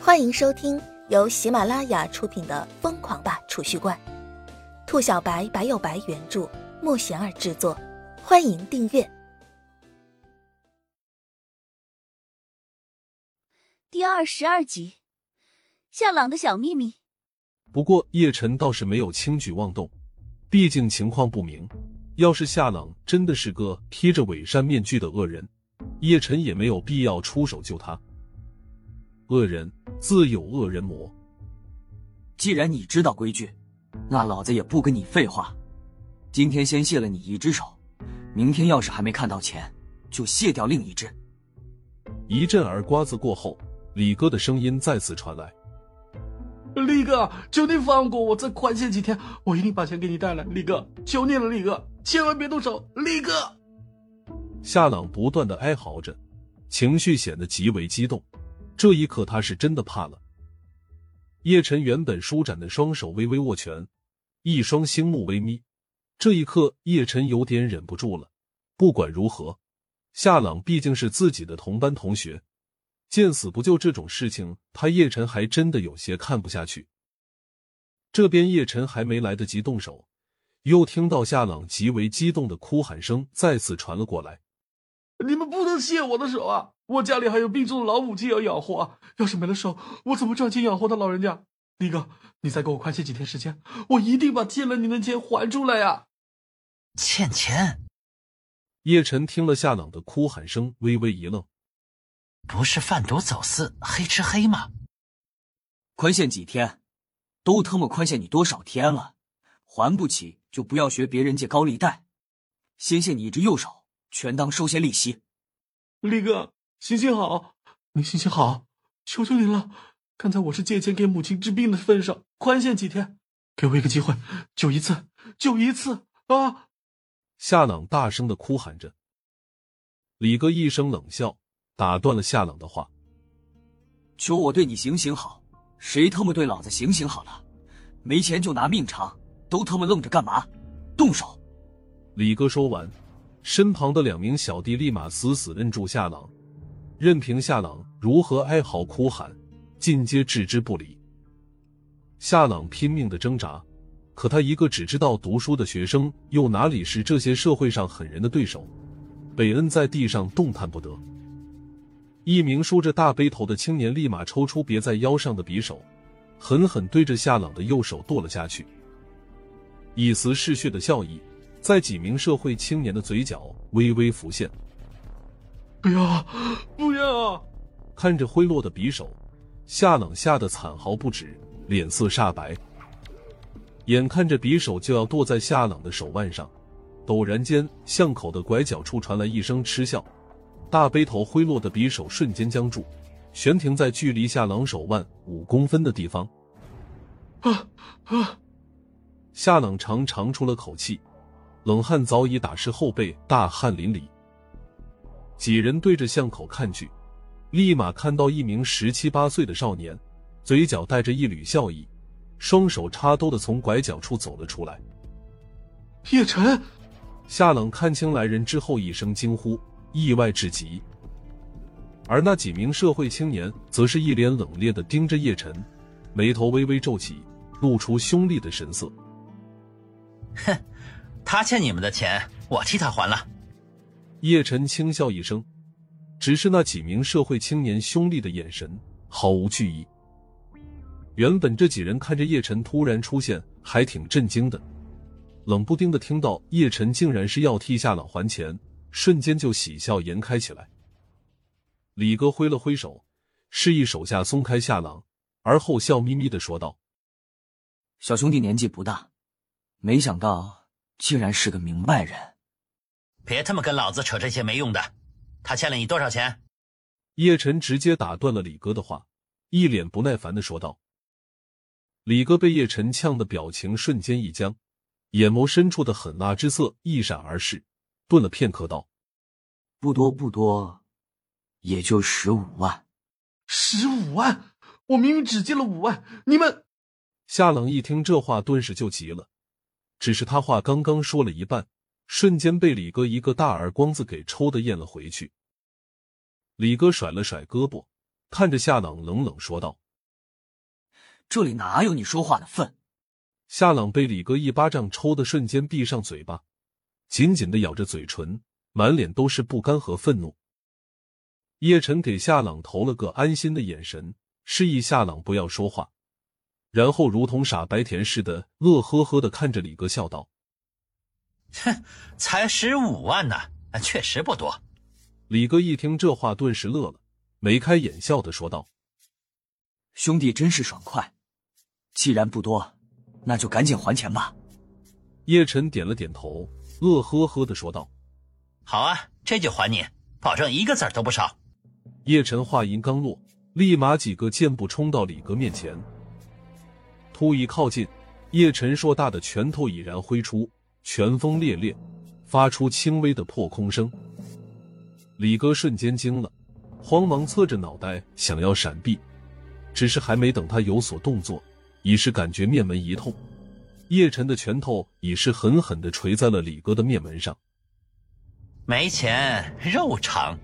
欢迎收听由喜马拉雅出品的《疯狂吧储蓄罐》，兔小白白有白原著，莫贤儿制作。欢迎订阅第二十二集。夏朗的小秘密。不过叶晨倒是没有轻举妄动，毕竟情况不明。要是夏朗真的是个披着伪善面具的恶人，叶晨也没有必要出手救他。恶人自有恶人磨。既然你知道规矩，那老子也不跟你废话。今天先卸了你一只手，明天要是还没看到钱，就卸掉另一只。一阵耳刮子过后，李哥的声音再次传来：“李哥，求你放过我，再宽限几天，我一定把钱给你带来。李哥，求你了，李哥，千万别动手，李哥。”夏朗不断的哀嚎着，情绪显得极为激动。这一刻，他是真的怕了。叶晨原本舒展的双手微微握拳，一双星目微眯。这一刻，叶晨有点忍不住了。不管如何，夏朗毕竟是自己的同班同学，见死不救这种事情，他叶晨还真的有些看不下去。这边叶晨还没来得及动手，又听到夏朗极为激动的哭喊声再次传了过来：“你们不能卸我的手啊！”我家里还有病重的老母亲要养活啊！要是没了手，我怎么赚钱养活他老人家？李哥，你再给我宽限几天时间，我一定把欠了你的钱还出来呀！欠钱？叶晨听了夏朗的哭喊声，微微一愣：“不是贩毒走私黑吃黑吗？宽限几天？都他妈宽限你多少天了？还不起就不要学别人借高利贷，先限你一只右手，全当收些利息。”李哥。行行好，你行行好，求求您了！看在我是借钱给母亲治病的份上，宽限几天，给我一个机会，就一次，就一次啊！夏朗大声的哭喊着。李哥一声冷笑，打断了夏朗的话：“求我对你行行好，谁他妈对老子行行好了？没钱就拿命偿，都他妈愣着干嘛？动手！”李哥说完，身旁的两名小弟立马死死摁住夏朗。任凭夏朗如何哀嚎哭喊，尽皆置之不理。夏朗拼命的挣扎，可他一个只知道读书的学生，又哪里是这些社会上狠人的对手？被摁在地上动弹不得。一名梳着大背头的青年立马抽出别在腰上的匕首，狠狠对着夏朗的右手剁了下去。一丝嗜血的笑意在几名社会青年的嘴角微微浮现。不要，不要！看着挥落的匕首，夏朗吓得惨嚎不止，脸色煞白。眼看着匕首就要剁在夏朗的手腕上，陡然间，巷口的拐角处传来一声嗤笑，大背头挥落的匕首瞬间僵住，悬停在距离夏朗手腕五公分的地方。啊啊！夏朗长长出了口气，冷汗早已打湿后背，大汗淋漓。几人对着巷口看去，立马看到一名十七八岁的少年，嘴角带着一缕笑意，双手插兜的从拐角处走了出来。叶晨，夏冷看清来人之后，一声惊呼，意外至极。而那几名社会青年则是一脸冷冽的盯着叶晨，眉头微微皱起，露出凶厉的神色。哼，他欠你们的钱，我替他还了。叶晨轻笑一声，只是那几名社会青年兄弟的眼神毫无惧意。原本这几人看着叶晨突然出现，还挺震惊的，冷不丁的听到叶晨竟然是要替夏朗还钱，瞬间就喜笑颜开起来。李哥挥了挥手，示意手下松开夏朗，而后笑眯眯的说道：“小兄弟年纪不大，没想到竟然是个明白人。”别他妈跟老子扯这些没用的！他欠了你多少钱？叶晨直接打断了李哥的话，一脸不耐烦的说道。李哥被叶晨呛的表情瞬间一僵，眼眸深处的狠辣之色一闪而逝，顿了片刻道：“不多不多，也就十五万。十五万？我明明只借了五万，你们……”夏冷一听这话，顿时就急了，只是他话刚刚说了一半。瞬间被李哥一个大耳光子给抽的咽了回去。李哥甩了甩胳膊，看着夏朗冷冷说道：“这里哪有你说话的份？夏朗被李哥一巴掌抽的瞬间闭上嘴巴，紧紧的咬着嘴唇，满脸都是不甘和愤怒。叶晨给夏朗投了个安心的眼神，示意夏朗不要说话，然后如同傻白甜似的乐呵呵的看着李哥，笑道：“哼，才十五万呢，确实不多。”李哥一听这话，顿时乐了，眉开眼笑的说道：“兄弟真是爽快，既然不多，那就赶紧还钱吧。”叶晨点了点头，乐呵呵的说道：“好啊，这就还你，保证一个子儿都不少。”叶晨话音刚落，立马几个箭步冲到李哥面前。突一靠近，叶晨硕大的拳头已然挥出，拳风烈烈，发出轻微的破空声。李哥瞬间惊了，慌忙侧着脑袋想要闪避，只是还没等他有所动作，已是感觉面门一痛，叶晨的拳头已是狠狠的捶在了李哥的面门上。没钱，肉偿。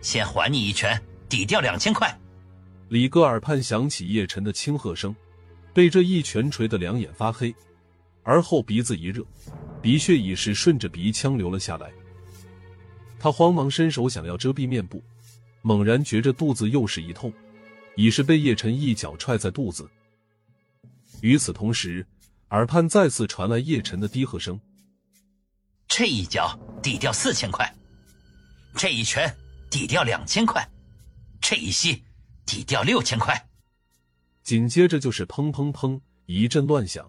先还你一拳，抵掉两千块。李哥耳畔响起叶晨的轻喝声，被这一拳捶得两眼发黑，而后鼻子一热，鼻血已是顺着鼻腔流了下来。他慌忙伸手想要遮蔽面部，猛然觉着肚子又是一痛，已是被叶晨一脚踹在肚子。与此同时，耳畔再次传来叶晨的低喝声：“这一脚抵掉四千块，这一拳。”抵掉两千块，这一吸抵掉六千块，紧接着就是砰砰砰一阵乱响。